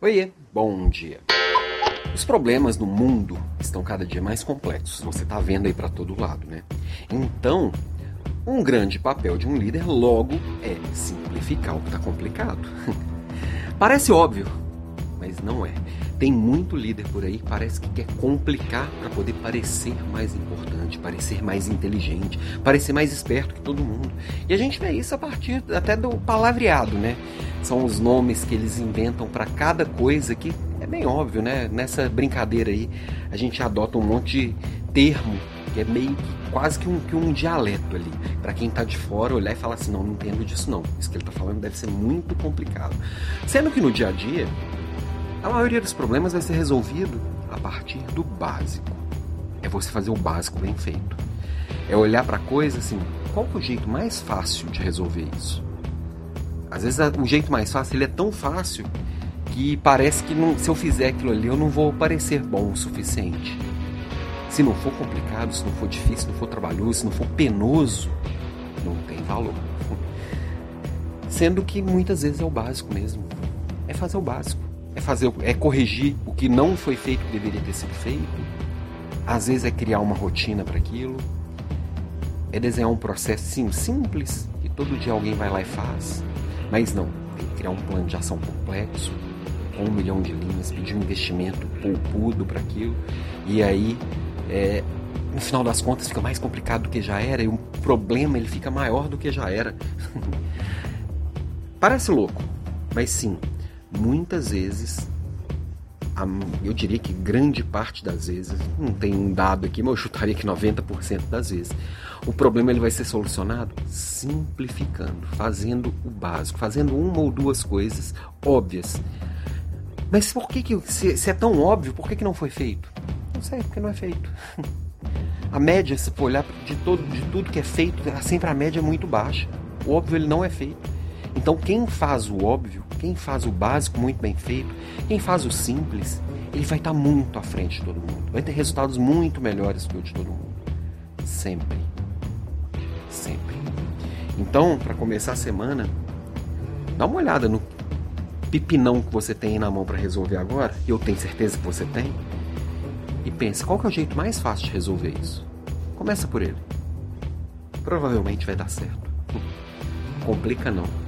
Oiê, bom dia. Os problemas no mundo estão cada dia mais complexos, você está vendo aí para todo lado, né? Então, um grande papel de um líder logo é simplificar o que está complicado. Parece óbvio, mas não é. Tem muito líder por aí que parece que quer complicar para poder parecer mais importante, parecer mais inteligente, parecer mais esperto que todo mundo. E a gente vê isso a partir até do palavreado, né? São os nomes que eles inventam para cada coisa que é bem óbvio, né? Nessa brincadeira aí, a gente adota um monte de termo que é meio que quase que um, que um dialeto ali. Para quem tá de fora olhar e falar assim, não, não entendo disso não. Isso que ele tá falando deve ser muito complicado. Sendo que no dia a dia, a maioria dos problemas vai ser resolvido a partir do básico. É você fazer o básico bem feito. É olhar para a coisa assim, qual é o jeito mais fácil de resolver isso? Às vezes o jeito mais fácil ele é tão fácil que parece que não, se eu fizer aquilo ali eu não vou parecer bom o suficiente. Se não for complicado, se não for difícil, se não for trabalhoso, se não for penoso, não tem valor. Sendo que muitas vezes é o básico mesmo. É fazer o básico é fazer, é corrigir o que não foi feito que deveria ter sido feito. Às vezes é criar uma rotina para aquilo. É desenhar um processo sim, simples que todo dia alguém vai lá e faz. Mas não, tem que criar um plano de ação complexo, com um milhão de linhas, pedir um investimento poupudo para aquilo. E aí, é, no final das contas, fica mais complicado do que já era e o problema ele fica maior do que já era. Parece louco, mas sim, muitas vezes, eu diria que grande parte das vezes, não tem um dado aqui, mas eu chutaria que 90% das vezes, o problema ele vai ser solucionado simplificando, fazendo o básico, fazendo uma ou duas coisas óbvias. Mas por que, que se, se é tão óbvio, por que, que não foi feito? Não sei, porque não é feito. A média, se for olhar de, todo, de tudo que é feito, sempre a média é muito baixa. O óbvio ele não é feito. Então, quem faz o óbvio, quem faz o básico muito bem feito, quem faz o simples, ele vai estar muito à frente de todo mundo. Vai ter resultados muito melhores que o de todo mundo. Sempre. Sempre. Então, para começar a semana, dá uma olhada no pipinão que você tem na mão para resolver agora, eu tenho certeza que você tem, e pensa, qual que é o jeito mais fácil de resolver isso? Começa por ele. Provavelmente vai dar certo. Complica não.